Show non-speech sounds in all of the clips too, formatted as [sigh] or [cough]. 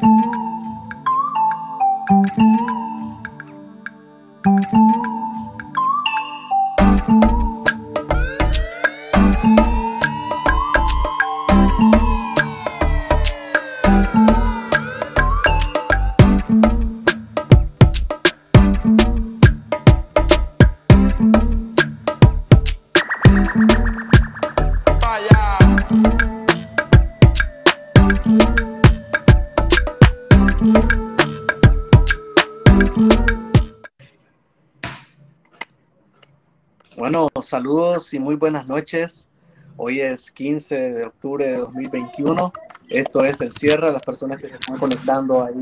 Bueno, [laughs] saludos y muy buenas noches. Hoy es 15 de octubre de 2021. Esto es el cierre. Las personas que se están conectando ahí,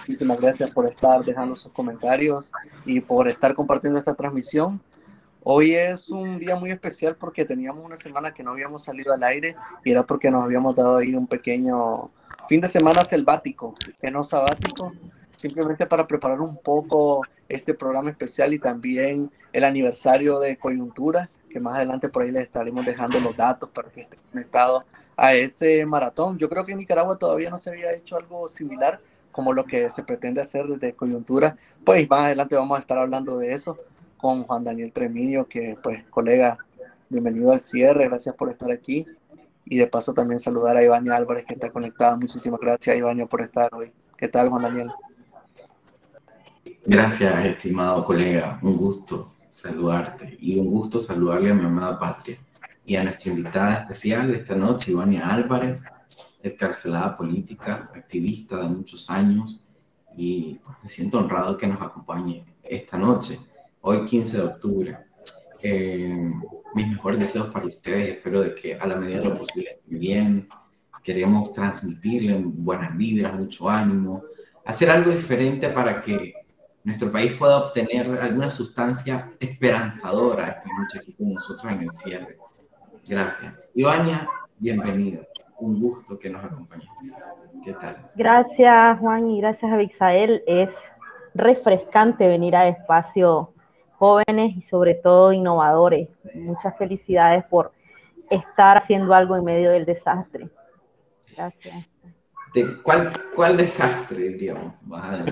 muchísimas gracias por estar dejando sus comentarios y por estar compartiendo esta transmisión. Hoy es un día muy especial porque teníamos una semana que no habíamos salido al aire y era porque nos habíamos dado ahí un pequeño fin de semana selvático, que no sabático, simplemente para preparar un poco este programa especial y también el aniversario de coyuntura, que más adelante por ahí les estaremos dejando los datos para que estén conectados a ese maratón. Yo creo que en Nicaragua todavía no se había hecho algo similar como lo que se pretende hacer desde coyuntura. Pues más adelante vamos a estar hablando de eso con Juan Daniel Treminio, que pues colega, bienvenido al cierre, gracias por estar aquí. Y de paso también saludar a Ivania Álvarez que está conectada. Muchísimas gracias Ivania por estar hoy. ¿Qué tal Juan Daniel? Gracias, estimado colega. Un gusto saludarte y un gusto saludarle a mi amada patria y a nuestra invitada especial de esta noche, Ivania Álvarez, escarcelada política, activista de muchos años y pues, me siento honrado que nos acompañe esta noche, hoy 15 de octubre. Eh, mis mejores deseos para ustedes, espero de que a la medida de lo posible estén bien, queremos transmitirle buenas vibras, mucho ánimo, hacer algo diferente para que nuestro país pueda obtener alguna sustancia esperanzadora esta noche aquí con nosotros en el cierre. Gracias. Ivania, bienvenida. Un gusto que nos acompañes. ¿Qué tal? Gracias, Juan, y gracias a Bixael. Es refrescante venir a espacio jóvenes y sobre todo innovadores. Muchas felicidades por estar haciendo algo en medio del desastre. Gracias. ¿De cuál, cuál desastre, diríamos?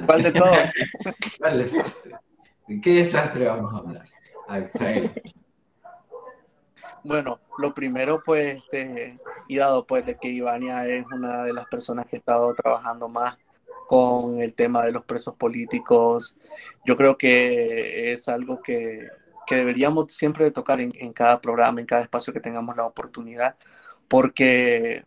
¿Cuál de todos? [laughs] ¿Cuál desastre? ¿De qué desastre vamos a hablar? A Bueno, lo primero, pues, este, y dado pues de que Ivania es una de las personas que ha estado trabajando más con el tema de los presos políticos, yo creo que es algo que, que deberíamos siempre tocar en, en, cada programa, en cada espacio que tengamos la oportunidad, porque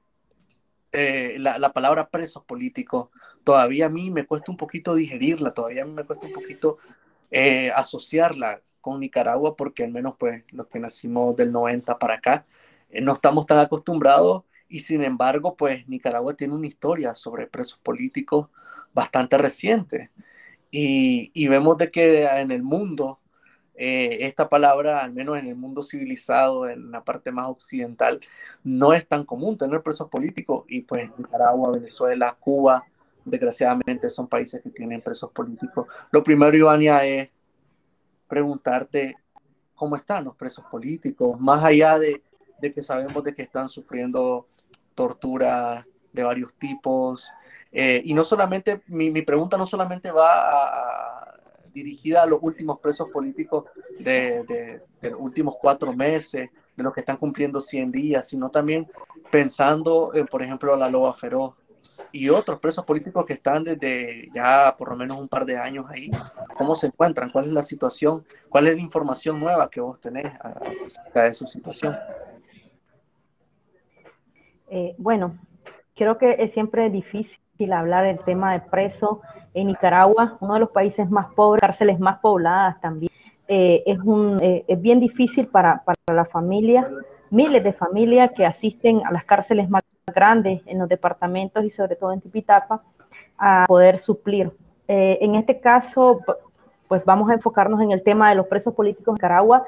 eh, la, la, palabra presos políticos, todavía a mí me cuesta un poquito digerirla, todavía a mí me cuesta un poquito eh, asociarla con Nicaragua, porque al menos pues los que nacimos del 90 para acá, eh, no estamos tan acostumbrados y sin embargo pues Nicaragua tiene una historia sobre presos políticos bastante reciente. Y, y vemos de que en el mundo eh, esta palabra, al menos en el mundo civilizado, en la parte más occidental, no es tan común tener presos políticos y pues Nicaragua, Venezuela, Cuba, desgraciadamente son países que tienen presos políticos. Lo primero, Ivania, es preguntarte cómo están los presos políticos, más allá de, de que sabemos de que están sufriendo tortura de varios tipos. Eh, y no solamente, mi, mi, pregunta no solamente va a, dirigida a los últimos presos políticos de, de, los últimos cuatro meses, de los que están cumpliendo 100 días, sino también pensando, en, por ejemplo, la loba feroz y otros presos políticos que están desde ya por lo menos un par de años ahí. ¿Cómo se encuentran? ¿Cuál es la situación? ¿Cuál es la información nueva que vos tenés acerca de su situación? Eh, bueno, creo que es siempre difícil hablar del tema de presos en Nicaragua, uno de los países más pobres, cárceles más pobladas también. Eh, es, un, eh, es bien difícil para, para la familia, miles de familias que asisten a las cárceles más grandes en los departamentos y sobre todo en Tipitapa a poder suplir. Eh, en este caso, pues vamos a enfocarnos en el tema de los presos políticos en Nicaragua.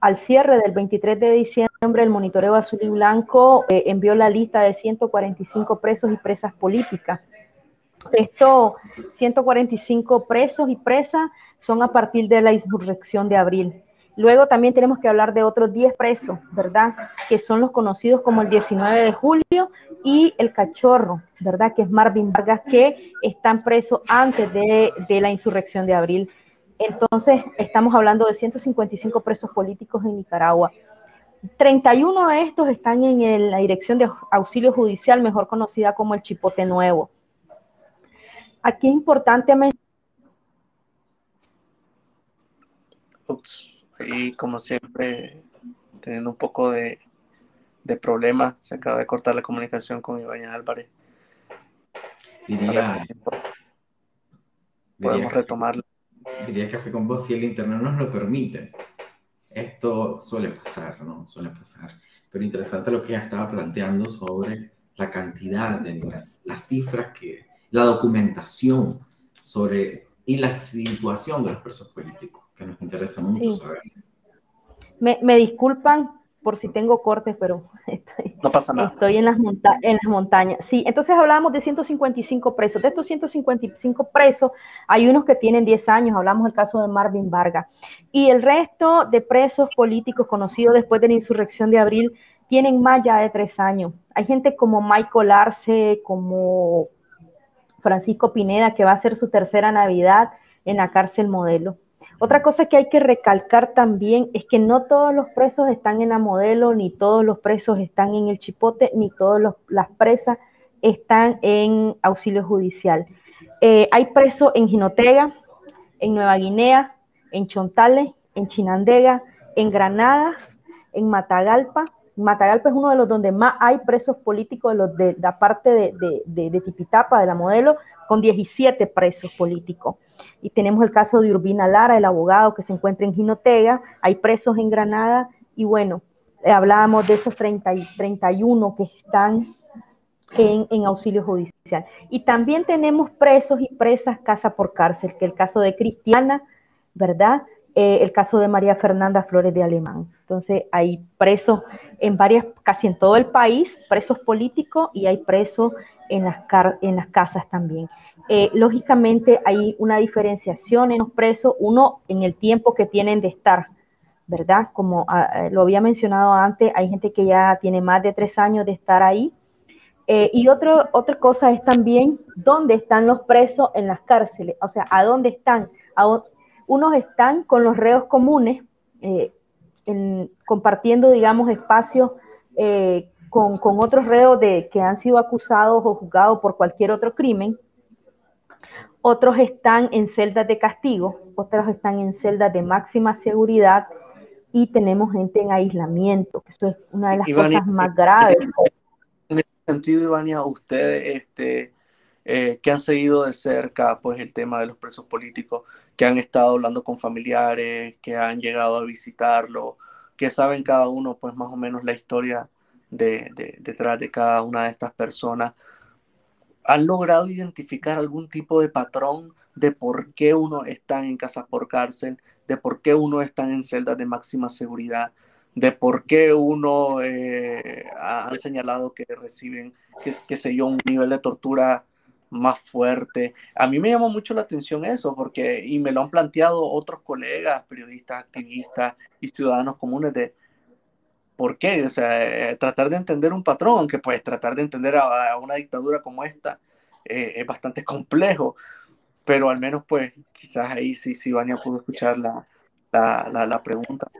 Al cierre del 23 de diciembre, el monitoreo azul y blanco eh, envió la lista de 145 presos y presas políticas estos 145 presos y presas son a partir de la insurrección de abril. Luego también tenemos que hablar de otros 10 presos, ¿verdad? Que son los conocidos como el 19 de julio y el cachorro, ¿verdad? Que es Marvin Vargas, que están presos antes de, de la insurrección de abril. Entonces, estamos hablando de 155 presos políticos en Nicaragua. 31 de estos están en la Dirección de Auxilio Judicial, mejor conocida como el Chipote Nuevo. Aquí es importante mencionar. y como siempre, teniendo un poco de, de problemas, se acaba de cortar la comunicación con Ibañez Álvarez. Diría, podemos retomarlo. Diría café con vos si el internet nos lo permite. Esto suele pasar, ¿no? Suele pasar. Pero interesante lo que ya estaba planteando sobre la cantidad de las, las cifras que, la documentación sobre y la situación de los presos políticos, que nos interesa mucho saber. Me, me, disculpan por si tengo cortes, pero [laughs] estoy, no pasa nada. estoy en, las monta en las montañas. Sí, entonces hablábamos de 155 presos. De estos 155 presos, hay unos que tienen 10 años, hablamos del caso de Marvin Vargas. Y el resto de presos políticos conocidos después de la insurrección de abril tienen más ya de 3 años. Hay gente como Michael Arce, como Francisco Pineda, que va a ser su tercera Navidad en la cárcel modelo. Otra cosa que hay que recalcar también es que no todos los presos están en la modelo, ni todos los presos están en el chipote, ni todas las presas están en auxilio judicial. Eh, hay presos en Jinotega, en Nueva Guinea, en Chontales, en Chinandega, en Granada, en Matagalpa. Matagalpa es uno de los donde más hay presos políticos de, de la parte de, de Tipitapa, de la modelo, con 17 presos políticos. Y tenemos el caso de Urbina Lara, el abogado que se encuentra en Ginotega, hay presos en Granada, y bueno, eh, hablábamos de esos 30 y 31 que están en, en, auxilio judicial. Y también tenemos presos y presas casa por cárcel, que el caso de Cristiana, ¿verdad? Eh, el caso de María Fernanda Flores de Alemán. Entonces, hay presos en varias, casi en todo el país, presos políticos y hay presos en las, casas también. Eh, lógicamente hay una diferenciación en los presos, uno en el tiempo que tienen de estar, ¿verdad? Como uh, lo había mencionado antes, hay gente que ya tiene más de tres años de estar ahí. Eh, y otro, otra cosa es también dónde están los presos en las cárceles, o sea, a dónde están. Unos están con los reos comunes, eh, en, compartiendo, digamos, espacios eh, con, con, otros reos de, que han sido acusados o juzgados por cualquier otro crimen. Otros están en celdas de castigo, otros están en celdas de máxima seguridad y tenemos gente en aislamiento, eso es una de las Ivania, cosas más graves. [laughs] En ese sentido, Ivania, ustedes este, eh, que han seguido de cerca pues, el tema de los presos políticos, que han estado hablando con familiares, que han llegado a visitarlo, que saben cada uno pues más o menos la historia de, de, detrás de cada una de estas personas. ¿Han logrado identificar algún tipo de patrón de por qué uno está en casas por cárcel, de por qué uno está en celdas de máxima seguridad, de por qué uno eh, ha señalado que reciben, qué sé yo, un nivel de tortura más fuerte. A mí me llamó mucho la atención eso, porque, y me lo han planteado otros colegas, periodistas, activistas y ciudadanos comunes de por qué, o sea, eh, tratar de entender un patrón, aunque pues tratar de entender a, una dictadura como esta eh, es bastante complejo, pero al menos pues quizás ahí sí, sí, Ivania pudo escuchar la, la, la, pregunta.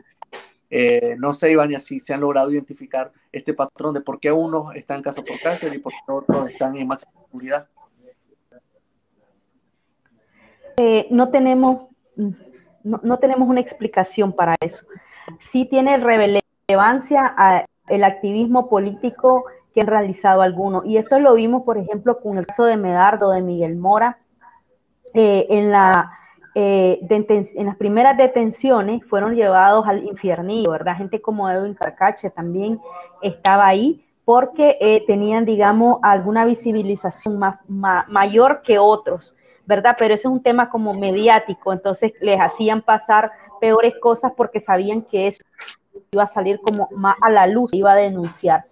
Eh, no sé, Ivania, si se han logrado identificar este patrón de por qué unos están en casa por cárcel y por qué otros están en máxima seguridad. No, tenemos, no, no, tenemos una explicación para eso. Sí tiene relevancia a el activismo político que han realizado algunos. Y esto lo vimos, por ejemplo, con el caso de Medardo, de Miguel Mora. Eh, eh, en las primeras detenciones fueron llevados al infiernillo, ¿verdad? Gente como Edwin Carcache también estaba ahí porque eh, tenían, digamos, alguna visibilización mayor que otros. ¿verdad? Pero ese es un tema como mediático, entonces les hacían pasar peores cosas porque sabían que eso iba a salir como más a la luz, iba a denunciar.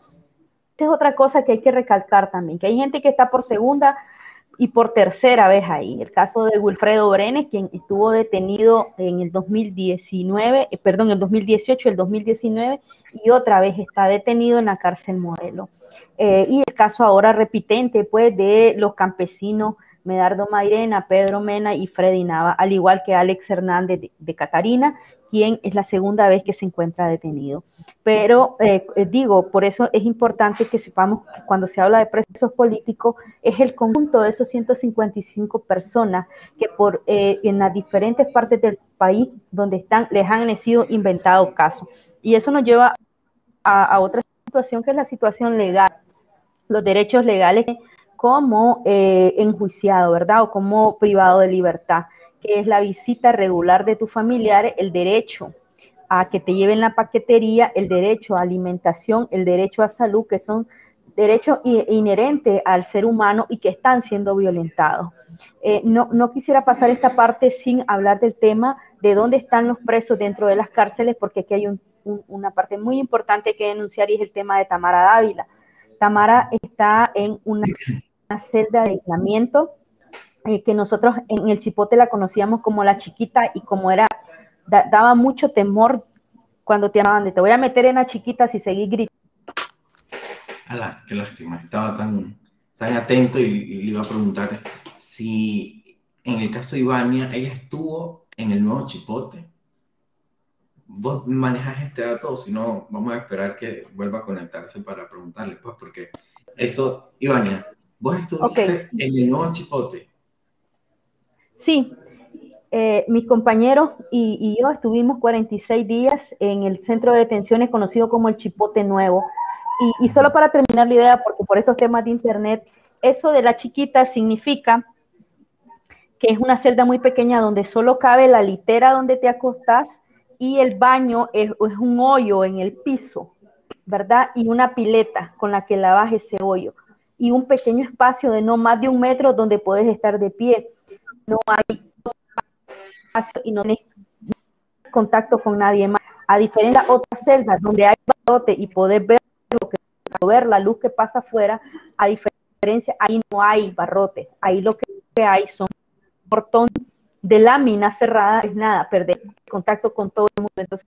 Esa es otra cosa que hay que recalcar también, que hay gente que está por segunda y por tercera vez ahí. El caso de Wilfredo Brenes, quien estuvo detenido en el 2019, eh, perdón, el 2018, el 2019, y otra vez está detenido en la cárcel modelo. Eh, y el caso ahora repitente, pues, de los campesinos Medardo Mairena, Pedro Mena y Freddy Nava, al igual que Alex Hernández de Catarina, quien es la segunda vez que se encuentra detenido. Pero eh, eh, digo, por eso es importante que sepamos que cuando se habla de presos políticos, es el conjunto de esos 155 personas que por eh, en las diferentes partes del país donde están, les han sido inventados casos. Y eso nos lleva a, otra situación que es la situación legal, los derechos legales como enjuiciado, ¿verdad? O como privado de libertad que es la visita regular de tu familiar, el derecho a que te lleven la paquetería, el derecho a alimentación, el derecho a salud, que son derechos inherentes al ser humano y que están siendo violentados. Eh, no, no, quisiera pasar esta parte sin hablar del tema de dónde están los presos dentro de las cárceles, porque aquí hay una parte muy importante que denunciar y es el tema de Tamara Dávila. Tamara está en una celda de aislamiento eh, que nosotros en el Chipote la conocíamos como la chiquita y como era, daba mucho temor cuando te llamaban de te voy a meter en la chiquita si seguís gritando. Ala, qué lástima, estaba tan, tan atento y, le iba a preguntar si en el caso de Ivania, ella estuvo en el nuevo Chipote. Vos manejas este dato, si no, vamos a esperar que vuelva a conectarse para preguntarle, pues, porque eso, Ivania, vos estuviste en el nuevo Chipote. Sí, eh, mis compañeros y, yo estuvimos 46 días en el centro de detenciones conocido como el Chipote Nuevo. Y, solo para terminar la idea, porque por estos temas de Internet, eso de la chiquita significa que es una celda muy pequeña donde solo cabe la litera donde te acostás y el baño es, es un hoyo en el piso, ¿verdad? Y una pileta con la que lavas ese hoyo. Y un pequeño espacio de no más de un metro donde puedes estar de pie no hay espacio y no tienes contacto con nadie más. A diferencia de otras celdas donde hay barrote y poder ver lo que ver la luz que pasa afuera, a diferencia ahí no hay barrote, ahí lo que hay son portón de lámina cerrada, es nada, perder contacto con todo el mundo. Entonces,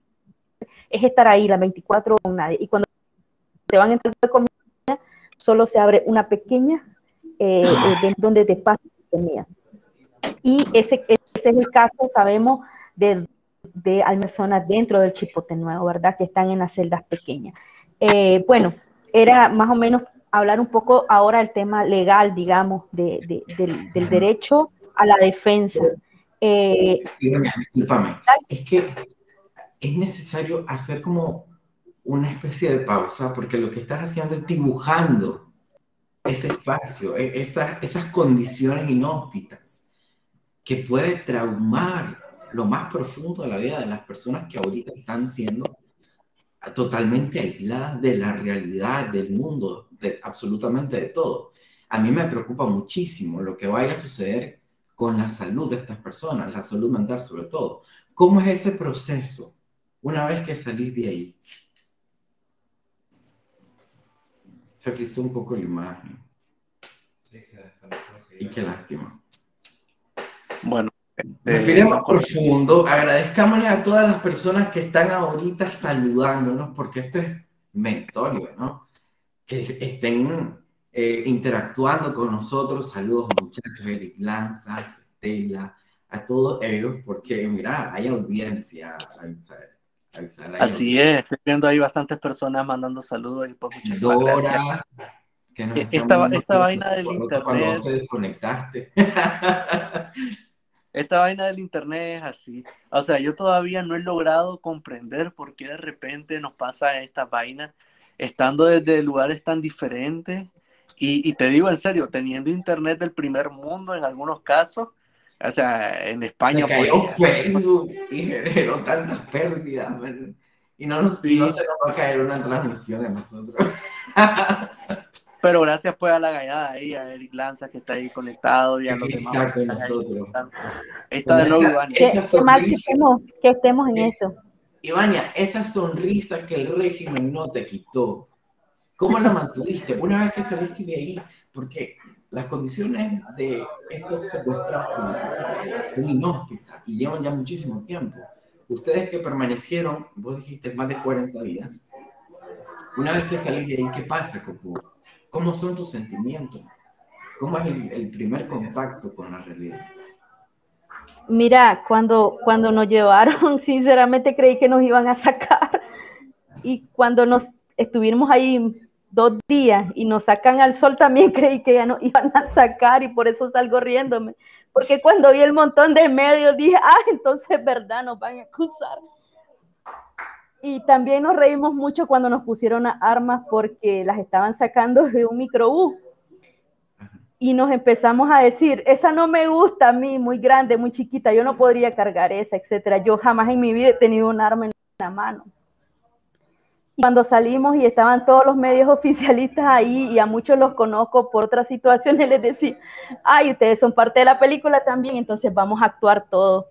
es estar ahí las 24 horas con nadie. Y cuando te van a entrar de comida, solo se abre una pequeña eh, eh donde te pasa. Y ese, ese es el caso, sabemos, de, de personas dentro del Chipote Nuevo, ¿verdad? Que están en las celdas pequeñas. Eh, bueno, era más o menos hablar un poco ahora del tema legal, digamos, de, del, del, derecho a la defensa. Eh, Disculpame, es que es necesario hacer como una especie de pausa, porque lo que estás haciendo es dibujando ese espacio, e, esas, esas condiciones inhóspitas que puede traumar lo más profundo de la vida de las personas que ahorita están siendo totalmente aisladas de la realidad del mundo, de absolutamente de todo. A mí me preocupa muchísimo lo que vaya a suceder con la salud de estas personas, la salud mental sobre todo. ¿Cómo es ese proceso una vez que salís de ahí? Se frizó un poco la imagen. y qué lástima. Bueno, respiremos profundo. Agradezcámosle a todas las personas que están ahorita saludándonos, porque esto es mentorio, ¿no? Que estén eh, interactuando con nosotros. Saludos, muchachos, Eric Lanzas, Estela, a todos ellos, porque mira, hay audiencia. Así es, estoy viendo ahí bastantes personas mandando saludos y pues muchísimas gracias. Que esta, esta vaina del internet. Cuando te desconectaste. [laughs] Esta vaina del internet es así. O sea, yo todavía no he logrado comprender por qué de repente nos pasa esta vaina estando desde lugares tan diferentes. Y, te digo en serio, teniendo internet del primer mundo en algunos casos, o sea, en España. Cayó Facebook y generó tantas pérdidas. Y no, nos, y no se nos va a caer una transmisión a nosotros. [laughs] Pero gracias pues a la gallada ahí, a Eric Lanza que está ahí conectado y a los demás. Está con nosotros. Está de nuevo Ivania. Qué, mal que estemos, que estemos en esto. Ivania, esa sonrisa que el régimen no te quitó, ¿Cómo la mantuviste una vez que saliste de ahí? Porque las condiciones de estos secuestrados son inhóspitas y llevan ya muchísimo tiempo. Ustedes que permanecieron, vos dijiste, más de 40 días, una vez que salís de ahí, ¿qué pasa, Copo? ¿Cómo son tus sentimientos? ¿Cómo es el, primer contacto con la realidad? Mira, cuando, cuando nos llevaron, [laughs] sinceramente creí que nos iban a sacar. Y cuando nos estuvimos ahí dos días y nos sacan al sol, también [laughs] creí que ya nos iban a sacar y por eso salgo riéndome. Porque cuando vi el montón de medios dije, ah, entonces verdad, nos van a acusar. Y también nos reímos mucho cuando nos pusieron armas porque las estaban sacando de un microbús. Y nos empezamos a decir, esa no me gusta a mí, muy grande, muy chiquita, yo no podría cargar esa, etcétera. Yo jamás en mi vida he tenido un arma en la mano cuando salimos y estaban todos los medios [laughs] oficialistas ahí y a muchos los conozco por otras situaciones, les decía, ay, ustedes son parte de la película también, entonces vamos a actuar todo.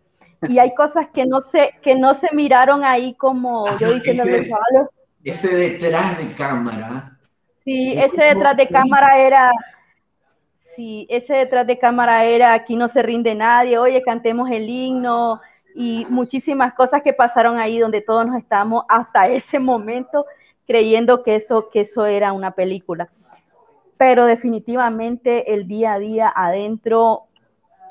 Y hay cosas que no se, que no se miraron ahí como yo diciendo ese, chavales. Ese detrás de cámara. Sí, ese detrás de cámara era, sí, ese detrás de cámara era, aquí no se rinde nadie, oye, cantemos el himno, y muchísimas cosas que pasaron ahí donde todos nos estábamos hasta ese momento creyendo que eso, que eso era una película. Pero definitivamente el día a día adentro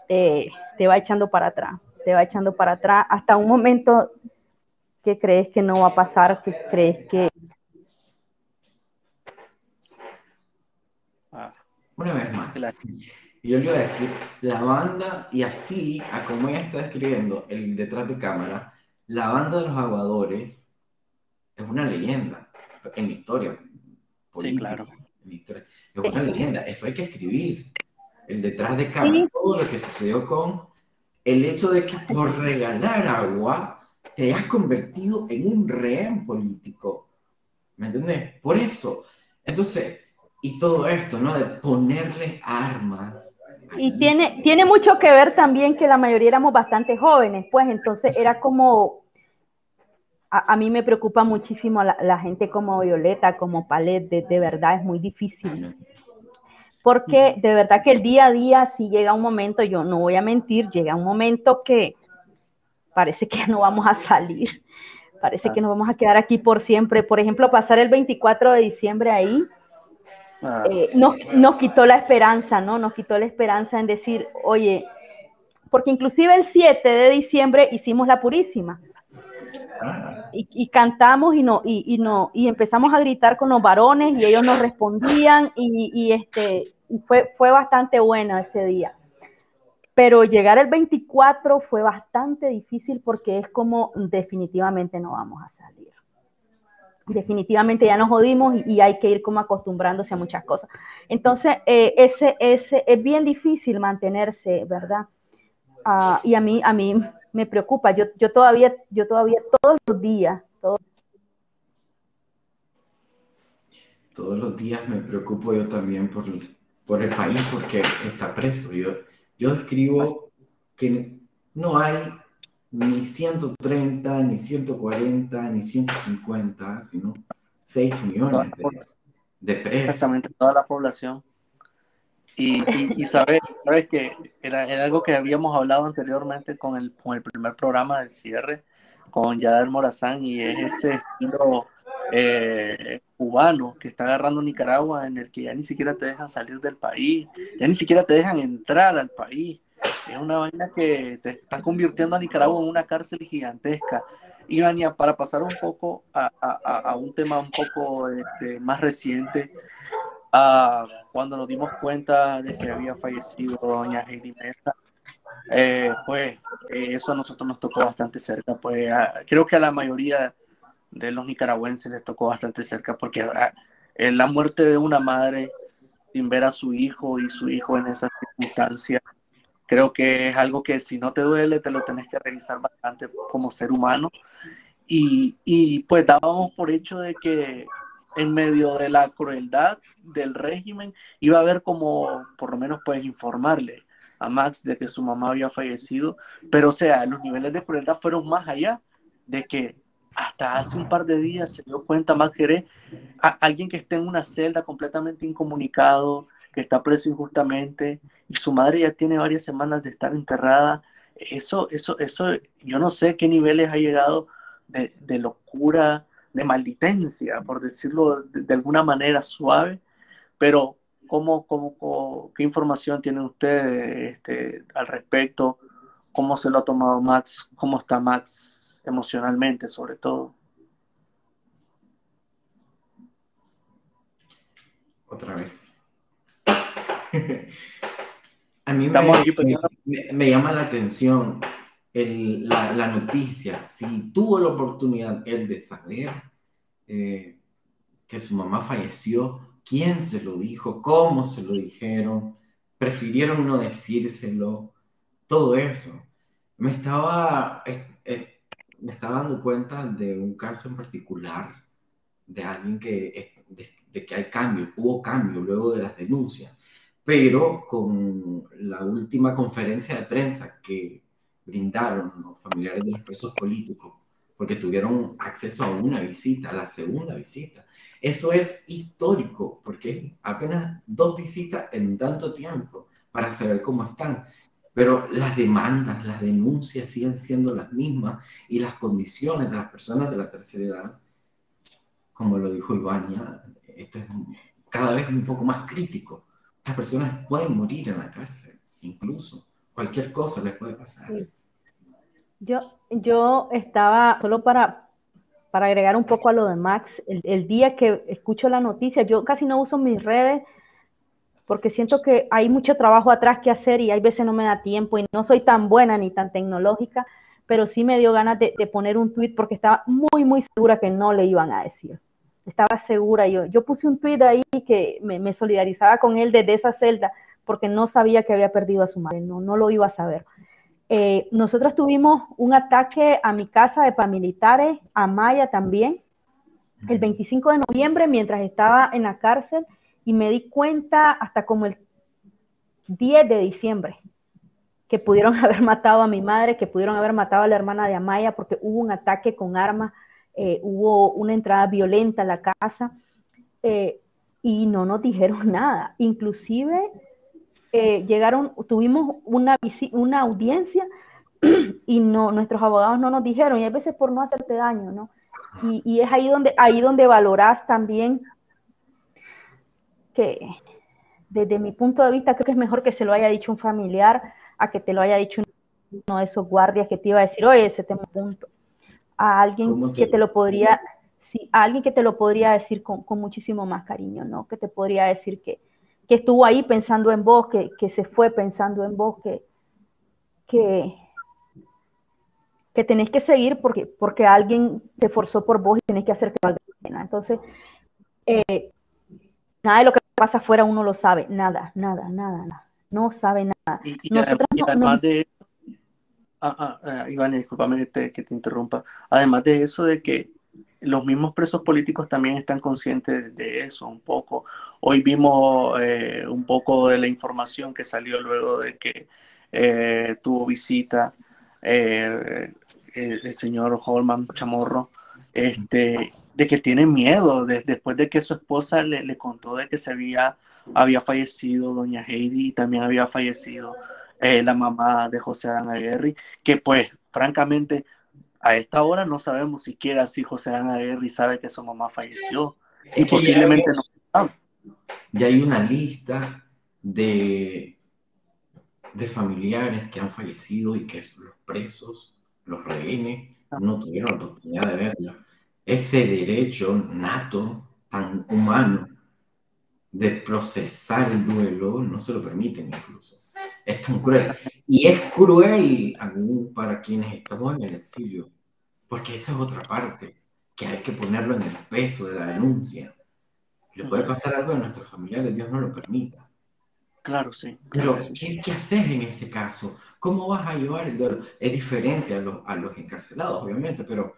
eh, te va echando para atrás, te va echando para atrás hasta un momento que crees que no va a pasar, que crees que... Ah, una vez más. Yo le iba a decir, la banda, y así, a como ella está describiendo el detrás de cámara, la banda de los aguadores es una leyenda en historia. sí, claro. Es una leyenda, eso hay que escribir. El detrás de cámara, todo lo que sucedió con el hecho de que por regalar agua te has convertido en un rehén político. ¿Me entiendes? Por eso. Entonces, y todo esto, ¿no? De ponerle armas. Y tiene, tiene mucho que ver también que la mayoría éramos bastante jóvenes, pues entonces era como, a, mí me preocupa muchísimo la, gente como Violeta, como Palet, de, verdad es muy difícil. Porque de verdad que el día a día, si llega un momento, yo no voy a mentir, llega un momento que parece que [laughs] no vamos a salir, parece que nos vamos a quedar aquí por siempre. Por ejemplo, pasar el 24 de diciembre ahí, Ah. Eh, nos, nos, quitó la esperanza, ¿no? Nos quitó la esperanza en decir, oye, porque inclusive el 7 de diciembre hicimos la purísima. Ah. Y, cantamos y no, y, no, y empezamos a gritar con los varones y ellos nos respondían y, este, fue, fue bastante bueno ese día. Pero llegar el 24 fue bastante difícil porque es como definitivamente no vamos a salir definitivamente ya nos jodimos y, hay que ir como acostumbrándose a muchas cosas. Entonces, eh, ese, ese, es bien difícil mantenerse, ¿verdad? Ah, y a mí, a mí me preocupa. Yo, yo, todavía, yo todavía todos los días, todos, todos los días me preocupo yo también por, por el país porque está preso. Yo, yo escribo que no hay ni 130, ni 140, ni 150, sino 6 millones de, presos. Exactamente, toda la población. Y, y, sabes, sabes que era, algo que habíamos hablado anteriormente con el, con el primer programa del cierre, con Yader Morazán, y es ese estilo eh, cubano que está agarrando Nicaragua, en el que ya ni siquiera te dejan salir del país, ya ni siquiera te dejan entrar al país. Es una vaina que te está convirtiendo a Nicaragua en una cárcel gigantesca. Y para pasar un poco a, a, a un tema un poco este, más reciente, cuando nos dimos cuenta de que había fallecido doña Heidi Mesa, eh, pues eh, eso a nosotros nos tocó bastante cerca. Pues creo que a la mayoría de los nicaragüenses les tocó bastante cerca porque la muerte de una madre sin ver a su hijo y su hijo en esas circunstancias Creo que es algo que si no te duele, te lo tenés que revisar bastante como ser humano. Y, y pues dábamos por hecho de que en medio de la crueldad del régimen iba a haber como, por lo menos puedes informarle a Max de que su mamá había fallecido, pero o sea, los niveles de crueldad fueron más allá de que hasta hace un par de días se dio cuenta Max Jerez, alguien que está en una celda completamente incomunicado, que está preso injustamente, y su madre ya tiene varias semanas de estar enterrada. Eso, eso, eso, yo no sé qué niveles ha llegado de, de locura, de malditencia, por decirlo de, alguna manera suave, pero ¿cómo, cómo, qué información tienen ustedes este, al respecto? ¿Cómo se lo ha tomado Max? ¿Cómo está Max emocionalmente, sobre todo? Otra vez. [laughs] A mí me, llama la atención la, noticia. Si tuvo la oportunidad él de saber eh, que su mamá falleció, quién se lo dijo, cómo se lo dijeron, prefirieron no decírselo, todo eso. Me estaba, me estaba dando cuenta de un caso en particular de alguien que, de que hay cambio, hubo cambio luego de las denuncias pero con la última conferencia de prensa que brindaron los familiares de los presos políticos, porque tuvieron acceso a una visita, a la segunda visita. Eso es histórico, porque apenas dos visitas en tanto tiempo para saber cómo están. Pero las demandas, las denuncias siguen siendo las mismas y las condiciones de las personas de la tercera edad, como lo dijo Ivania, esto es cada vez un poco más crítico estas personas pueden morir en la cárcel, incluso. Cualquier cosa les puede pasar. Yo, yo estaba, solo para, para agregar un poco a lo de Max, el, día que escucho la noticia, yo casi no uso mis redes porque siento que hay mucho trabajo atrás que hacer y hay veces no me da tiempo y no soy tan buena ni tan tecnológica, pero sí me dio ganas de, de poner un tweet porque estaba muy, muy segura que no le iban a decir estaba segura. Yo, yo puse un tweet ahí que me, solidarizaba con él desde esa celda porque no sabía que había perdido a su madre, no, no lo iba a saber. Eh, nosotros tuvimos un ataque a mi casa de paramilitares, a Maya también, el 25 de noviembre mientras estaba en la cárcel y me di cuenta hasta como el 10 de diciembre que pudieron [laughs] haber matado a mi madre, que pudieron haber matado a la hermana de Amaya porque hubo un ataque con armas eh, hubo una entrada violenta a la casa eh, y no nos dijeron [laughs] nada. Inclusive eh, llegaron, tuvimos una, una audiencia [clears throat] y no, nuestros abogados no nos dijeron, y a veces por no hacerte daño, ¿no? Y, es ahí donde, ahí donde valorás también que desde mi punto de vista creo que es mejor que se lo haya dicho un familiar a que te lo haya dicho uno de esos guardias que te iba a decir, oye, ese tema punto a alguien que te lo podría, sí, a alguien que te lo podría decir con, muchísimo más cariño, ¿no? Que te podría decir que, estuvo ahí pensando en vos, que, se fue pensando en vos, que, que, que tenés que seguir porque, porque alguien te forzó por vos y tenés que hacer que valga la pena. Entonces, eh, nada de lo que pasa afuera uno lo sabe, nada, nada, nada, nada. No sabe nada. Y, además de Ah, ah, ah, Iván, discúlpame que te, que te interrumpa. Además de eso, de que los mismos presos políticos también están conscientes de eso un poco. Hoy vimos eh, un poco de la información que salió luego de que eh, tuvo visita eh, el, señor Holman Chamorro, este, de que tiene miedo después de que su esposa le, le, contó de que se había, había fallecido doña Heidi y también había fallecido eh, la mamá de José Adán Aguirre, que pues francamente a esta hora no sabemos siquiera si José Adán Aguirre sabe que su mamá falleció y posiblemente no sabe. Ya hay una lista de, de familiares que han fallecido y que los presos, los rehenes, no tuvieron la oportunidad de verla. Ese derecho nato, tan humano, de procesar el duelo, no se lo permiten incluso es tan cruel. Y es cruel aún para quienes estamos en el exilio, porque esa es otra parte, que hay que ponerlo en el peso de la denuncia. Le puede pasar algo a nuestros familiares, Dios no lo permita. Claro, sí. Pero, ¿qué, ¿qué, haces en ese caso? ¿Cómo vas a llevar el duelo? Es diferente a los, a los encarcelados, obviamente, pero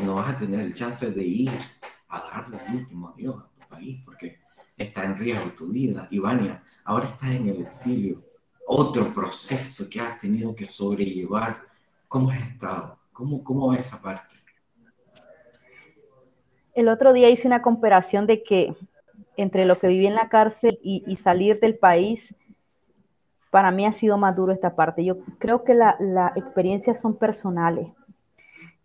no vas a tener el chance de ir a darle el último adiós a tu país, porque está en riesgo tu vida. Ivania, ahora estás en el exilio otro proceso que has tenido que sobrellevar. ¿Cómo has estado? ¿Cómo, cómo va esa parte? el otro día hice una comparación de que entre lo que viví en la cárcel y, salir del país, para mí ha sido más duro esta parte. Yo creo que las la experiencias son personales.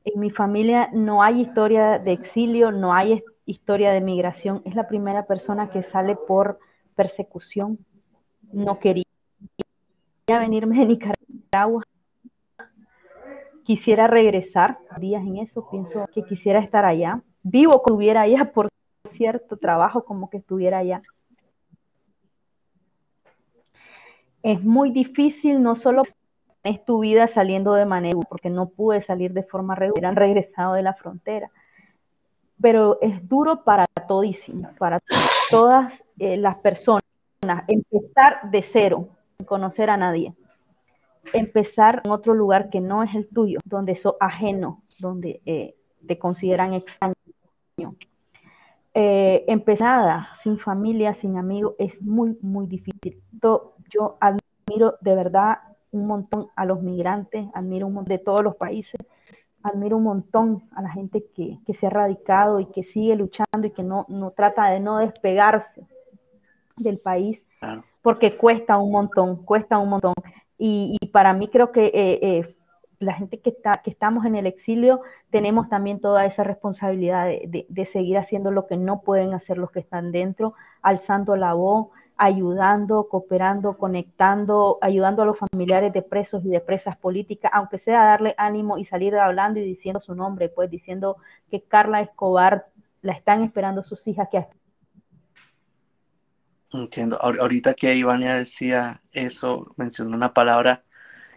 En mi familia no hay historia de exilio, no hay historia de migración. Es la primera persona que sale por persecución. No quería venirme de Nicaragua. Quisiera regresar días en eso, pienso que quisiera estar allá. Vivo que estuviera allá [laughs] por cierto trabajo como que estuviera allá. Es muy difícil no solo es tu vida saliendo de manera, porque no pude salir de forma regular, han regresado de la frontera, pero es duro para todísimo, para todas eh, las personas, empezar de cero, conocer a nadie, empezar en otro lugar que no es el tuyo, donde sos ajeno, donde eh, te consideran extraño. Eh, empezada sin familia, sin amigos, es muy, muy difícil. Yo admiro de verdad un montón a los migrantes, admiro un de todos los países, admiro un montón a la gente que, se ha radicado y que sigue luchando y que no, no trata de no despegarse del país, porque cuesta un montón, cuesta un montón. Y, para mí creo que eh, eh, la gente que, está, que estamos en el exilio tenemos también toda esa responsabilidad de, de, seguir haciendo lo que no pueden hacer los que están dentro, alzando la voz, ayudando, cooperando, conectando, ayudando a los familiares de presos y de presas políticas, aunque sea darle ánimo y salir hablando y diciendo su nombre, pues diciendo que Carla Escobar la están esperando sus hijas que Entiendo. Ahorita que Ivania decía eso, mencionó una palabra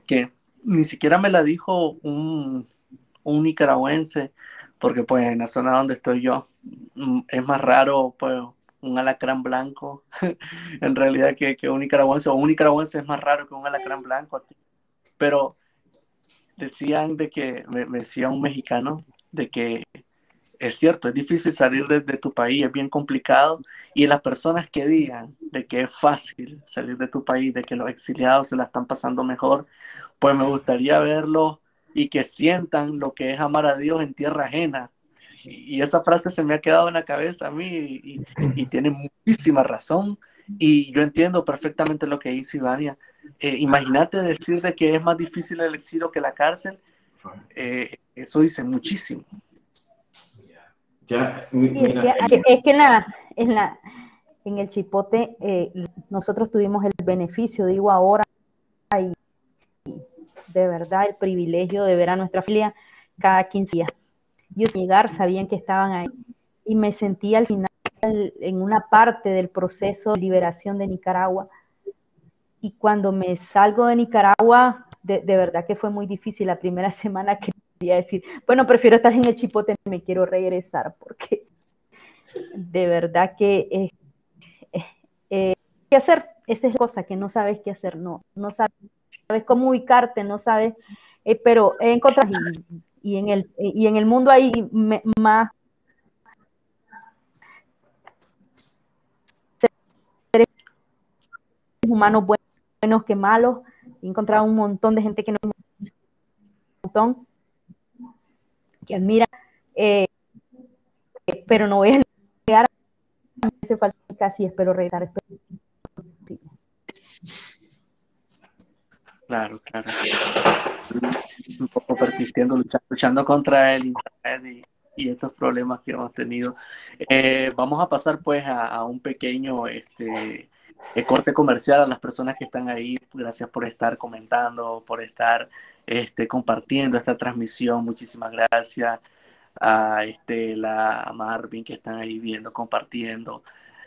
que ni siquiera me la dijo un, un nicaragüense, porque pues en la zona donde estoy yo mm, es más raro pues un alacrán blanco [laughs] en realidad que, que, un nicaragüense, o un nicaragüense es más raro que un alacrán blanco. Pero decían de que, me, decía un mexicano, de que es cierto, es difícil salir de, de, tu país, es bien complicado, y las personas que digan de que es fácil salir de tu país, de que los exiliados se la están pasando mejor, pues me gustaría verlo y que sientan lo que es amar a Dios en tierra ajena. Y, esa frase se me ha quedado en la cabeza a mí y, tiene muchísima razón. Y yo entiendo perfectamente lo que dice Ivania. Eh, imagínate decir de que es más difícil el exilio que la cárcel. Eh, eso dice muchísimo. Ya, es, que, en, la, en, la, en el chipote eh, nosotros tuvimos el beneficio, digo ahora, y de verdad el privilegio de ver a nuestra familia cada 15 días. Yo llegar sabían que estaban ahí y me sentí al final en una parte del proceso de liberación de Nicaragua. Y cuando me salgo de Nicaragua, de, verdad que fue muy difícil la primera [laughs] semana que quería decir, bueno, prefiero estar en el chipote, me quiero regresar, porque de verdad que eh, eh, qué hacer, esa es la cosa que no sabes qué hacer, no, no sabes sabes cómo ubicarte, no sabes, eh, pero he y, en el, y en el mundo hay más seres humanos buenos que malos. He encontrado un montón de gente que no un montón que admira, eh, pero no voy a llegar a hace falta casi espero regresar. Claro, claro. Un poco persistiendo, luchando, contra el Internet y, estos problemas que hemos tenido. Eh, vamos a pasar pues a, un pequeño este, eh, corte comercial a las personas que están ahí. Gracias por estar comentando, por estar este, compartiendo esta transmisión. Muchísimas gracias a este, la Marvin que están ahí viendo, compartiendo.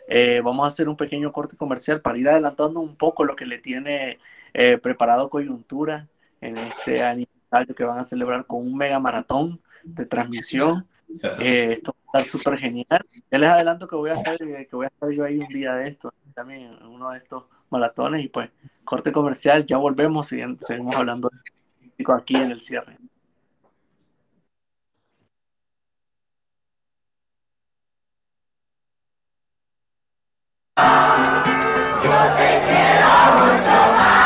Eh, vamos a hacer un pequeño corte comercial para ir adelantando un poco lo que le tiene eh, preparado coyuntura en este aniversario que van a celebrar con un mega maratón de transmisión. Eh, esto va a estar súper genial. Ya les adelanto que voy a estar, que voy a estar yo ahí un día de esto, también en uno de estos maratones y pues corte comercial, ya volvemos y seguimos hablando aquí en el cierre. Yo te quiero mucho más.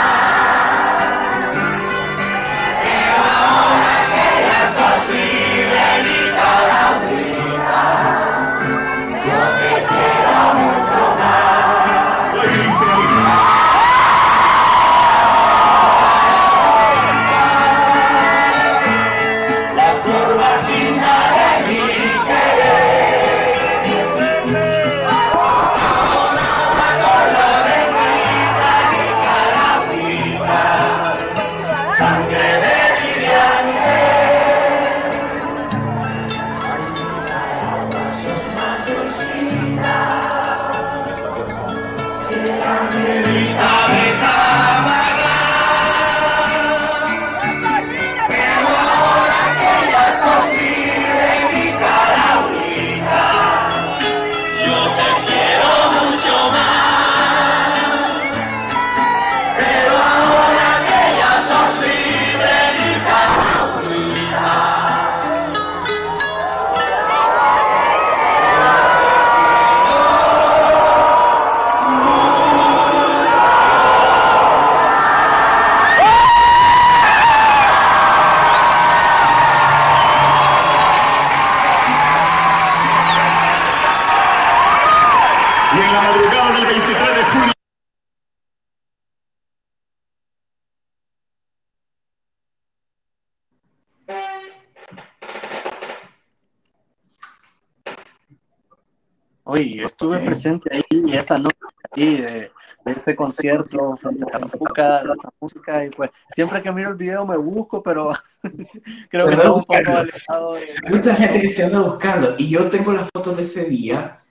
Ese concierto frente a la música, y pues siempre que miro el video me busco, pero [laughs] creo que está un poco alejado. Mucha gente que se anda buscando, y yo tengo las fotos de ese día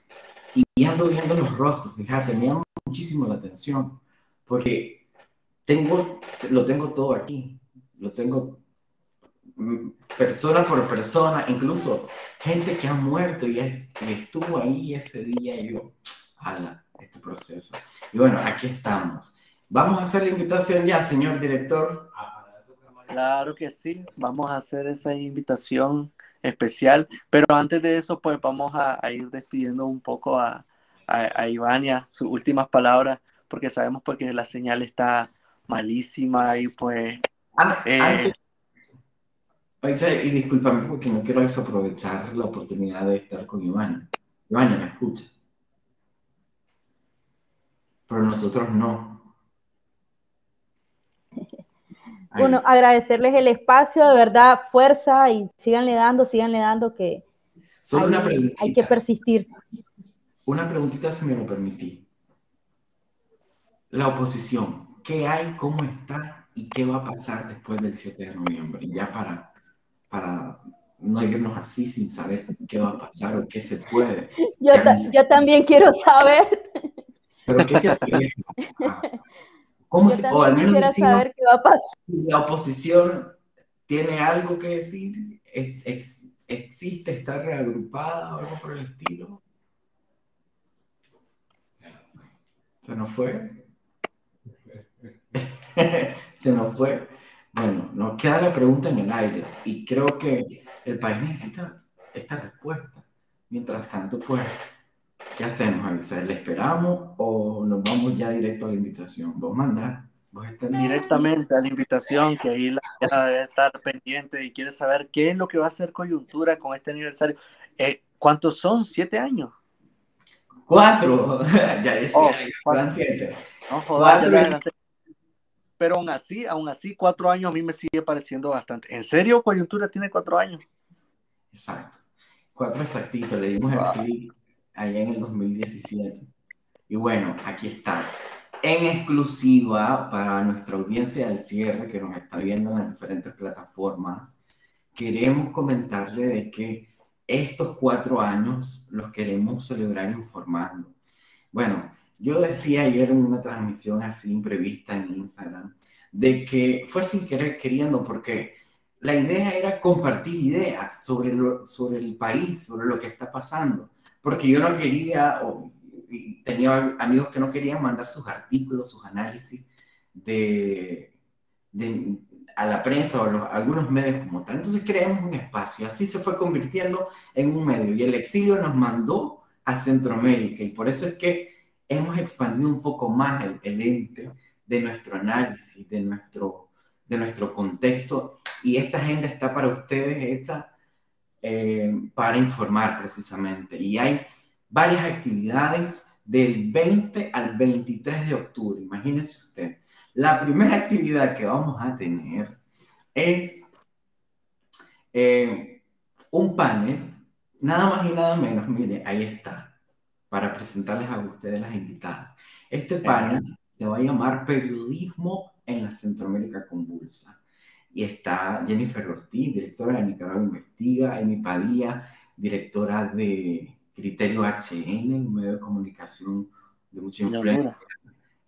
y ando viendo los rostros, fíjate, me llama muchísimo la atención, porque tengo, lo tengo todo aquí, lo tengo mm, persona por persona, incluso gente que ha muerto y, estuvo ahí ese día y yo, ala, este proceso. Y bueno, aquí estamos. Vamos a hacer la invitación ya, señor director. Claro que sí, vamos a hacer esa invitación especial, pero antes de eso, pues vamos a, ir despidiendo un poco a, a, Ivania, sus últimas palabras, porque sabemos porque la señal está malísima y pues... Ah, eh, y discúlpame porque no quiero desaprovechar la oportunidad de estar con Ivania. Ivania, ¿me escucha? Pero nosotros no. Bueno, agradecerles el espacio, de verdad, fuerza y síganle dando, síganle dando que hay, que persistir. Una preguntita si me lo permití. La oposición, ¿qué hay, cómo está y qué va a pasar después del 7 de noviembre? Ya para, para no irnos así sin saber qué va a pasar o qué se puede. Yo, yo también quiero saber. ¿Pero qué [laughs] te ¿Cómo, o al menos saber qué va a pasar. la oposición tiene algo que decir, existe, está reagrupada o algo por el estilo. Se nos fue. [laughs] Se nos fue. Bueno, nos queda la pregunta en el aire y creo que el país necesita esta respuesta. Mientras tanto, pues ¿Qué hacemos, avisar? ¿Le esperamos o nos vamos ya directo a la invitación? ¿Vos mandar? ¿Vos Directamente a la invitación, que ahí la debe estar pendiente y quiere saber qué es lo que va a hacer coyuntura con este aniversario. Eh, ¿Cuántos son? ¿Siete años? Cuatro. [laughs] ya decía, oh, siete. No, joder, Pero aún así, aún así, cuatro años a mí me sigue pareciendo bastante. ¿En serio coyuntura tiene cuatro años? Exacto. Cuatro exactitos, le dimos el clic allá en el 2017. Y bueno, aquí está. En exclusiva para nuestra audiencia del cierre que nos está viendo en las diferentes plataformas, queremos comentarle de que estos cuatro años los queremos celebrar informando. Bueno, yo decía ayer en una transmisión así imprevista en Instagram, de que fue sin querer queriendo, porque la idea era compartir ideas sobre, lo, sobre el país, sobre lo que está pasando porque yo no quería, o, tenía amigos que no querían mandar sus artículos, sus análisis de, a la prensa o a algunos medios como tal. Entonces creamos un espacio y así se fue convirtiendo en un medio. Y el exilio nos mandó a Centroamérica y por eso es que hemos expandido un poco más el, el ente de nuestro análisis, de nuestro, de nuestro contexto. Y esta agenda está para ustedes hecha eh, para informar precisamente. Y hay varias actividades del 20 al 23 de octubre. Imagínense usted. La primera actividad que vamos a tener es eh, un panel, nada más y nada menos, mire, ahí está, para presentarles a ustedes las invitadas. Este panel se va a llamar Periodismo en la Centroamérica Convulsa y está Jennifer Ortiz, directora de Nicaragua Investiga, Emi Padilla, directora de Criterio HN, un medio de comunicación de mucha influencia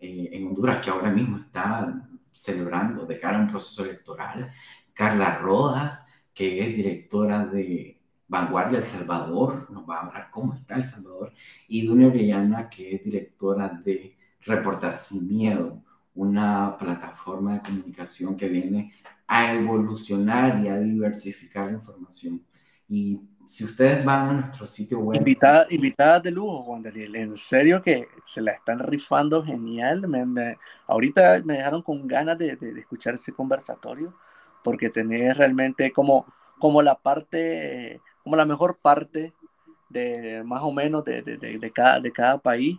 eh, en Honduras, que ahora mismo está celebrando de cara a un proceso electoral. Carla Rodas, que es directora de Vanguardia El Salvador, nos va a hablar cómo está El Salvador. Y Dunia Orellana, que es directora de Reportar Sin Miedo, una plataforma de comunicación que viene a evolucionar y a diversificar la información. Y si ustedes van a nuestro sitio web. Invitada, invitadas de lujo, Juan Daniel. En serio que se la están rifando genial. Me, ahorita me dejaron con ganas de, de, escuchar ese conversatorio, porque tenés realmente como, como la parte, como la mejor parte de más o menos de, de cada, de cada país.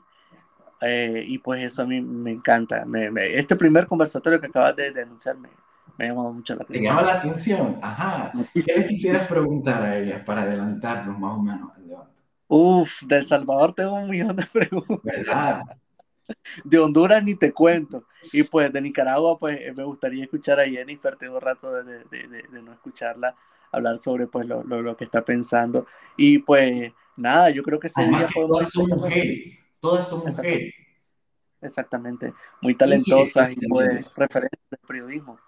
Eh, y pues eso a mí me encanta. Me, este primer conversatorio que acabas de, denunciarme me ha llamado mucho la atención. ¿Te llama la atención? Ajá. ¿Qué le quisieras preguntar a ella para adelantarnos más o menos al debate? Uf, de El Salvador tengo un millón de preguntas. [laughs] De Honduras ni te cuento. Y pues de Nicaragua, pues me gustaría escuchar a Jennifer. Tengo un rato de, de, de, no escucharla hablar sobre pues lo, lo, lo, que está pensando. Y pues nada, yo creo que ese día Todas son mujeres, todas son mujeres. Exactamente, muy talentosas y, pues referentes del periodismo.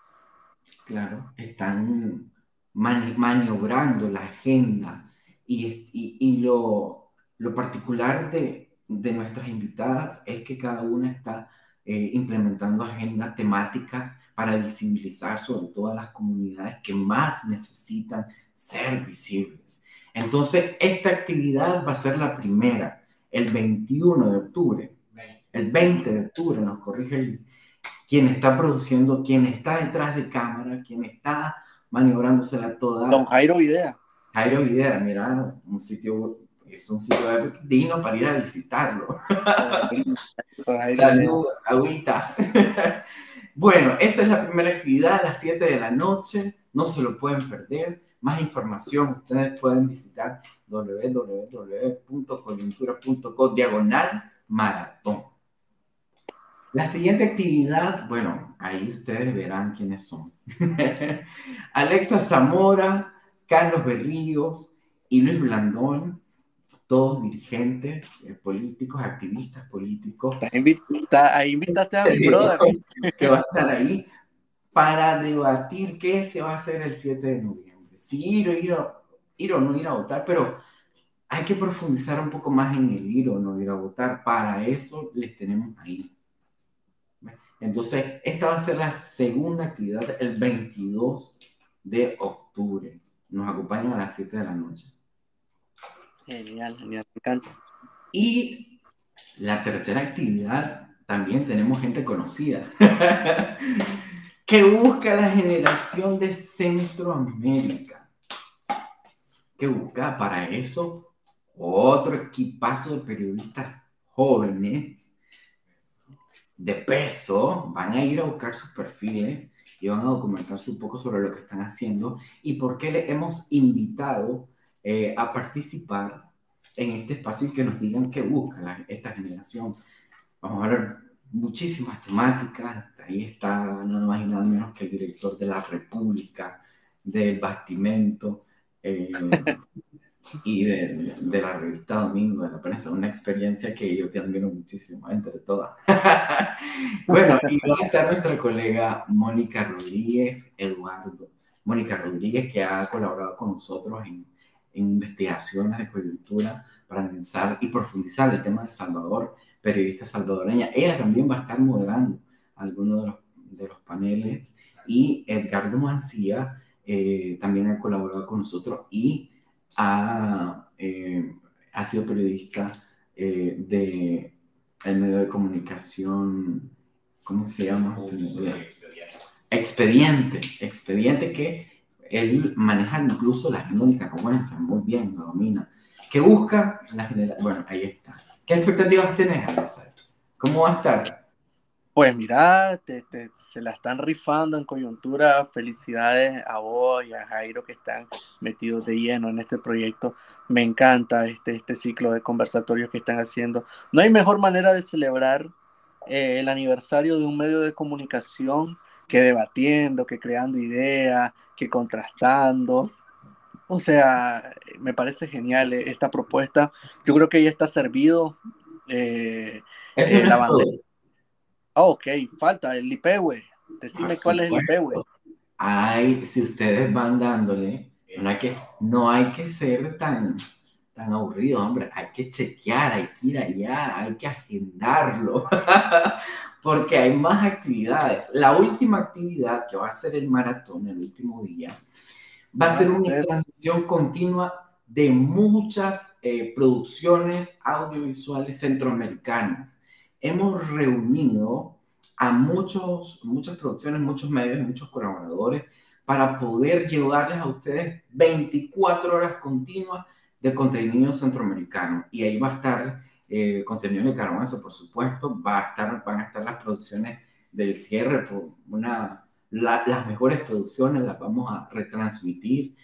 Claro, están maniobrando la agenda y, y, y lo, lo, particular de, de, nuestras invitadas es que cada una está eh, implementando agendas temáticas para visibilizar sobre todo a las comunidades que más necesitan ser visibles. Entonces, esta actividad va a ser la primera, el 21 de octubre. El 20 de octubre nos corrige el, quien está produciendo, quien está detrás de cámara, quien está maniobrándosela toda. Don Jairo Videa. Jairo Videa, mira, un sitio, es un sitio digno para ir a visitarlo. Salud, agüita. bueno, esa es la primera actividad a las 7 de la noche, no se lo pueden perder. Más información, ustedes pueden visitar www.coyuntura.co diagonal maratón. La siguiente actividad, bueno, ahí ustedes verán quiénes son. [laughs] Alexa Zamora, Carlos Berríos y Luis Blandón, todos dirigentes eh, políticos, activistas políticos. ahí invitaste a mi brother. [laughs] Que va a estar ahí para debatir qué se va a hacer el 7 de noviembre. Si ir o, ir, ir o no ir a votar, pero hay que profundizar un poco más en el ir o no ir a votar. Para eso les tenemos ahí. Entonces, esta va a ser la segunda actividad el 22 de octubre. Nos acompañan a las 7 de la noche. Genial, genial, me encanta. Y la tercera actividad, también tenemos gente conocida, [laughs] que busca la generación de Centroamérica. Que busca para eso otro equipazo de periodistas jóvenes de peso, van a ir a buscar sus perfiles y van a documentarse un poco sobre lo que están haciendo y por qué le hemos invitado eh, a participar en este espacio y que nos digan qué busca esta generación. Vamos a ver muchísimas temáticas. Ahí está nada más y nada menos que el director de la República, del Bastimento, eh, [laughs] y de, de, la revista Domingo de la Prensa, una experiencia que yo te admiro muchísimo, entre todas. [laughs] bueno, y va a estar nuestra colega Mónica Rodríguez Eduardo. Mónica Rodríguez, que ha colaborado con nosotros en, en investigaciones de coyuntura para pensar y profundizar el tema de Salvador, periodista salvadoreña. Ella también va a estar moderando algunos de los, de los paneles y Edgardo Mancía eh, también ha colaborado con nosotros y ha, eh, ha sido periodista eh, de el medio de comunicación, ¿cómo se llama? Expediente, expediente que él maneja incluso la agenda nicaragüense, muy bien, lo domina. ¿Qué busca la general? Bueno, ahí está. ¿Qué expectativas tienes, ¿Cómo va a estar? Pues mira, se la están rifando en coyuntura. Felicidades a vos y a Jairo que están metidos de lleno en este proyecto. Me encanta este, este ciclo de conversatorios que están haciendo. No hay mejor manera de celebrar eh, el aniversario de un medio de comunicación que debatiendo, que creando ideas, que contrastando. O sea, me parece genial eh, esta propuesta. Yo creo que ya está servido. Eh, eh la bandera. Oh, ok, falta el IPEWE. Decime cuál es el IPEWE. Ay, si ustedes van dándole, no hay que, no hay que ser tan, tan aburrido, hombre. Hay que chequear, hay que ir allá, hay que agendarlo. [laughs] Porque hay más actividades. La última actividad que va a ser el maratón, el último día, va a ser una transición continua de muchas eh, producciones audiovisuales centroamericanas hemos reunido a muchos, muchas producciones, muchos medios, muchos colaboradores para poder llevarles a ustedes 24 horas continuas de contenido centroamericano. Y ahí va a estar eh, contenido nicaragüense, por supuesto, va a estar, van a estar las producciones del cierre, una, las mejores producciones las vamos a retransmitir.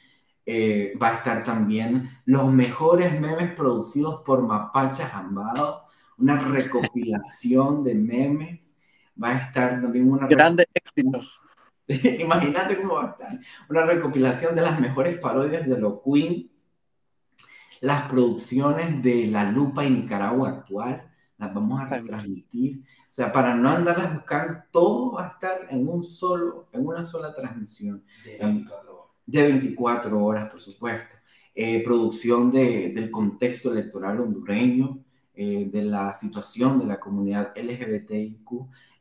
Eh, va a estar también los mejores memes producidos por Mapacha Jambado, una recopilación de memes. Va a estar también una... Grandes éxitos. [laughs] Imagínate cómo va a estar. Una recopilación de las mejores parodias de lo Queen, las producciones de La Lupa y Nicaragua actual, las vamos a transmitir. O sea, para no andarlas buscando, todo va a estar en un solo, en una sola transmisión. De 24 horas, por supuesto. Eh, producción de, del contexto electoral hondureño, eh, de la situación de la comunidad LGBTIQ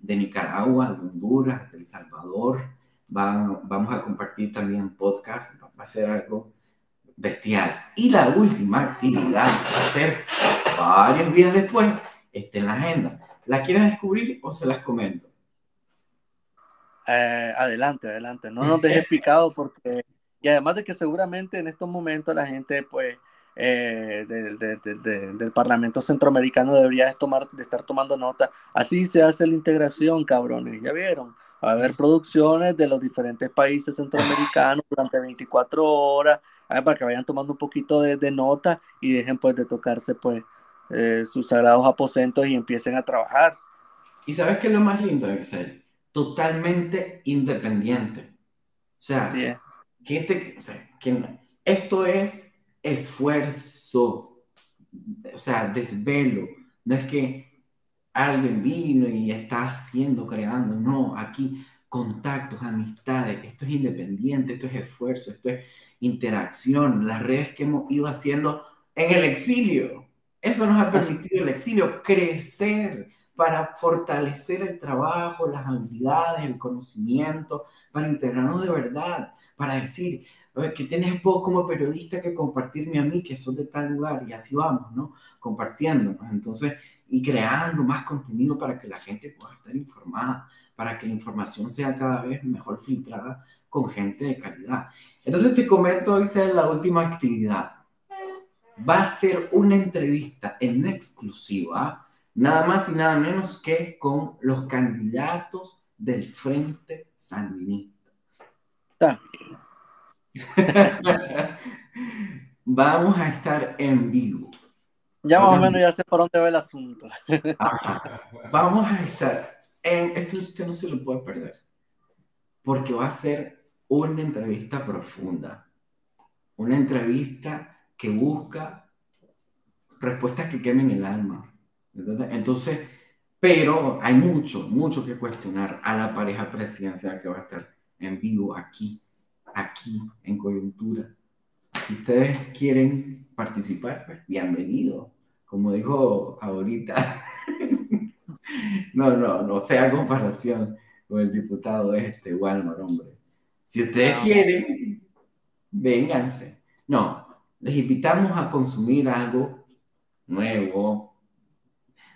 de Nicaragua, de Honduras, de El Salvador. vamos a compartir también podcast, va a ser algo bestial. Y la última actividad va a ser varios días después, está en la agenda. ¿La quieres descubrir o se las comento? Eh, adelante, adelante. No nos dejes picado porque, y además de que seguramente en estos momentos la gente, pues, eh, del, del, Parlamento Centroamericano debería tomar, de estar tomando nota. Así se hace la integración, cabrones, ¿ya vieron? Va a haber producciones de los diferentes países centroamericanos durante 24 horas, para que vayan tomando un poquito de, de, nota y dejen pues de tocarse pues eh, sus sagrados aposentos y empiecen a trabajar. ¿Y sabes qué es lo más lindo de Excel? Totalmente independiente. O sea, ¿qué te, o sea esto es esfuerzo, o sea, desvelo. No es que alguien vino y está haciendo, creando, no, aquí contactos, amistades, esto es independiente, esto es esfuerzo, esto es interacción, las redes que hemos ido haciendo en el exilio. Eso nos ha permitido el exilio crecer para fortalecer el trabajo, las habilidades, el conocimiento, para integrarnos de verdad, para decir, que tienes vos como periodista que compartirme a mí, que sos de tal lugar, y así vamos, ¿no? Compartiendo, entonces, y creando más contenido para que la gente pueda estar informada, para que la información sea cada vez mejor filtrada con gente de calidad. Entonces te comento, hoy sea la última actividad. Va a ser una entrevista en exclusiva, nada más y nada menos que con los candidatos del Frente Sandinista. [laughs] Vamos a estar en vivo. Ya más o menos ya sé por dónde va el asunto. Vamos a estar en... Esto usted no se lo puede perder. Porque va a ser una entrevista profunda. Una entrevista que busca respuestas que quemen el alma. Entonces, pero hay mucho, mucho que cuestionar a la pareja presidencial que va a estar en vivo aquí aquí en coyuntura. Si ustedes quieren participar, pues bienvenido. Como dijo ahorita, [laughs] no, no, no, fea comparación con el diputado este, Walmart, hombre. Si ustedes quieren, vénganse. No, les invitamos a consumir algo nuevo, o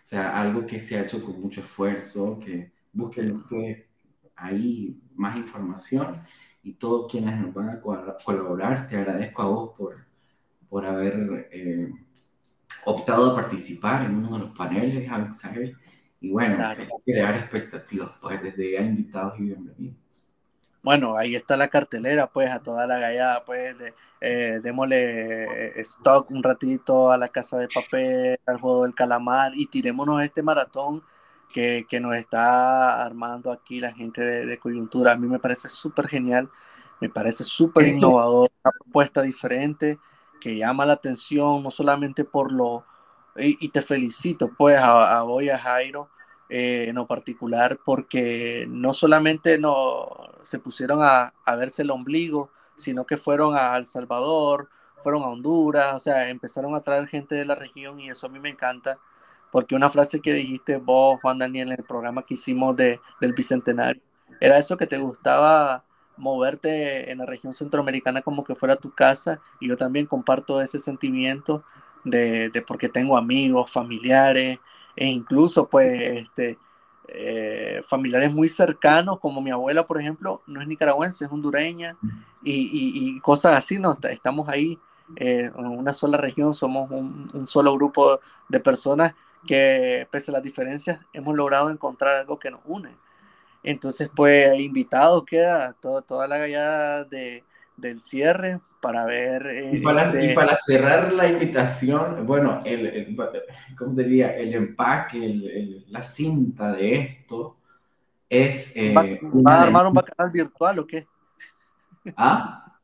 sea, algo que se ha hecho con mucho esfuerzo, que busquen ustedes ahí más información y todos quienes nos van a colaborar. Te agradezco a vos por, por haber eh, optado a participar en uno de los paneles, Y bueno, crear expectativas, pues desde ya invitados y bienvenidos. Bueno, ahí está la cartelera, pues, a toda la gallada, pues, de, eh, démosle eh, stock un ratito a la casa de papel, al juego del calamar y tirémonos este maratón que, que nos está armando aquí la gente de, de coyuntura. A mí me parece súper genial, me parece súper innovador, una propuesta diferente que llama la atención, no solamente por lo, y, te felicito pues a, a a Jairo, eh, en lo particular, porque no solamente no, se pusieron a, a verse el ombligo, sino que fueron a El Salvador, fueron a Honduras, o sea, empezaron a traer gente de la región y eso a mí me encanta porque una frase que dijiste vos, Juan Daniel, en el programa que hicimos de, del Bicentenario, era eso que te gustaba moverte en la región centroamericana como que fuera tu casa, y yo también comparto ese sentimiento de, de porque tengo amigos, familiares, e incluso pues este, eh, familiares muy cercanos, como mi abuela, por ejemplo, no es nicaragüense, es hondureña, y, y, cosas así, ¿no? Estamos ahí eh, en una sola región, somos un, un, solo grupo de personas que pese a las diferencias hemos logrado encontrar algo que nos une. Entonces, pues, invitado queda toda la gallada de, del cierre para ver... y, para, este para cerrar la invitación, bueno, el, el ¿cómo diría? El empaque, la cinta de esto es... Eh, ¿Va, a armar un bacanal virtual o qué? ¿Ah?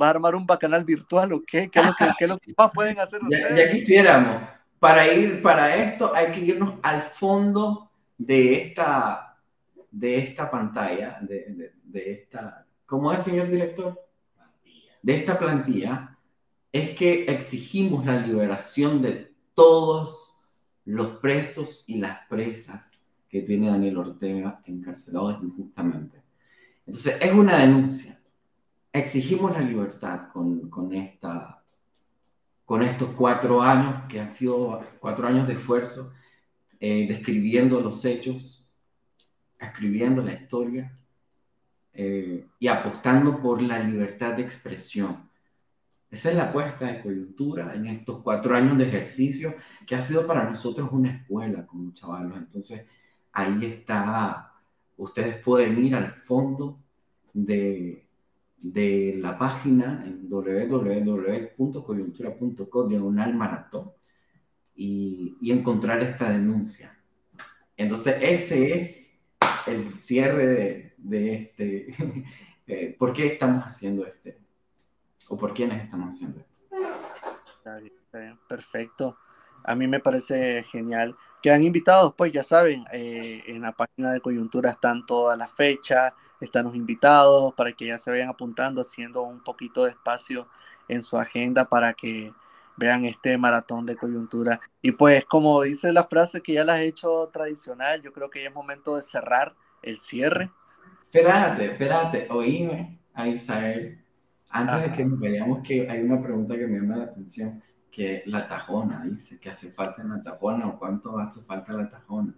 ¿Va a armar un bacanal virtual o qué? ¿Qué es lo que, qué es lo que más pueden hacer ustedes? Ya, quisiéramos. Para ir para esto hay que irnos al fondo de esta, de esta pantalla, de, de, esta... ¿Cómo es, señor director? De esta plantilla, es que exigimos la liberación de todos los presos y las presas que tiene Daniel Ortega encarcelados injustamente. Entonces, es una denuncia. Exigimos la libertad con, con, esta, con estos cuatro años, que han sido cuatro años de esfuerzo, eh, describiendo los hechos, escribiendo la historia eh, y apostando por la libertad de expresión. Esa es la apuesta de coyuntura en estos cuatro años de ejercicio, que ha sido para nosotros una escuela con chavalos. Entonces, ahí está, ustedes pueden ir al fondo de, de la página www.coyuntura.co diagonal maratón y, y encontrar esta denuncia. Entonces, ese es el cierre de, de este, [laughs] eh, ¿por qué estamos haciendo este? ¿O por quiénes estamos haciendo esto? Está bien, está bien, perfecto. A mí me parece genial. Quedan invitados, pues ya saben, eh, en la página de coyuntura están todas las fechas, están los invitados para que ya se vayan apuntando, haciendo un poquito de espacio en su agenda para que vean este maratón de coyuntura. Y pues como dice la frase que ya la he hecho tradicional, yo creo que ya es momento de cerrar el cierre. Espérate, espérate, oíme a Isael. Antes de que nos vayamos, que hay una pregunta que me llama la atención, que la tajona dice que hace falta la tajona o cuánto hace falta la tajona.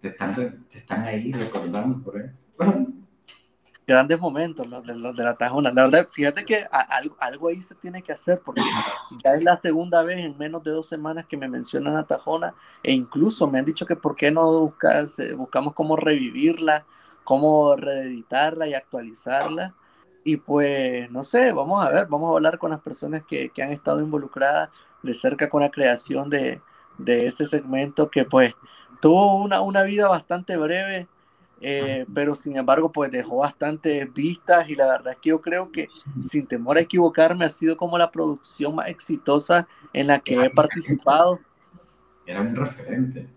Te están, te están ahí recordando por eso. [laughs] grandes momentos los de, los de la Tajona. La verdad, fíjate que algo, ahí se tiene que hacer porque ya es la segunda vez en menos de dos semanas que me mencionan a Tajona e incluso me han dicho que por qué no buscas, eh, buscamos cómo revivirla, cómo reeditarla y actualizarla. Y pues, no sé, vamos a ver, vamos a hablar con las personas que, que han estado involucradas de cerca con la creación de, de ese segmento que pues tuvo una, una vida bastante breve eh, pero sin embargo pues dejó bastantes vistas y la verdad es que yo creo que sin temor a equivocarme ha sido como la producción más exitosa en la que he participado. Era un referente.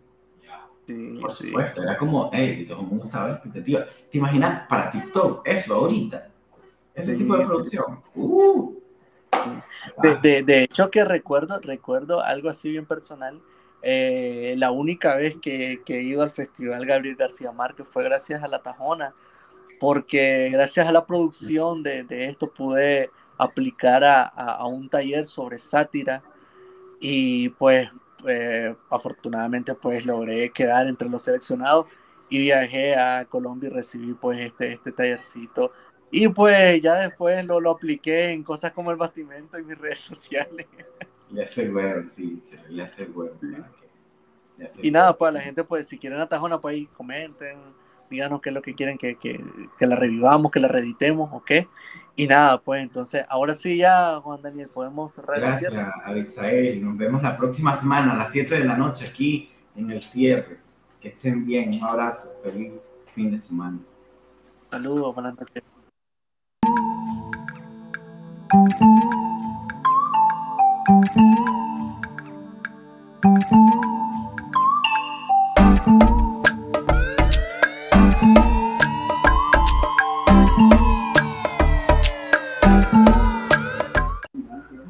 Sí, Por supuesto, era como, hey, todo el mundo estaba expectativa. ¿Te imaginas para TikTok eso ahorita? Ese tipo de producción. Uh. De, de, de, hecho que recuerdo, recuerdo algo así bien personal eh, la única vez que, he ido al Festival Gabriel García Márquez fue gracias a la Tajona, porque gracias a la producción de, esto pude aplicar a, un taller sobre sátira y pues eh, afortunadamente pues logré quedar entre los seleccionados y viajé a Colombia y recibí pues este, este tallercito y pues ya después lo, lo apliqué en cosas como el bastimento y mis redes sociales. [laughs] Le hace huevo, sí, le hace huevo. Y nada, pues la gente, pues si quieren a Tajona, pues ahí comenten, díganos qué es lo que quieren que, que, que la revivamos, que la reeditemos, ¿ok? Y nada, pues entonces, ahora sí ya, Juan Daniel, podemos cerrar Gracias, Abixael. Nos vemos la próxima semana a las 7 de la noche aquí en el cierre. Que estén bien, un abrazo, feliz fin de semana. Saludos, buenas noches.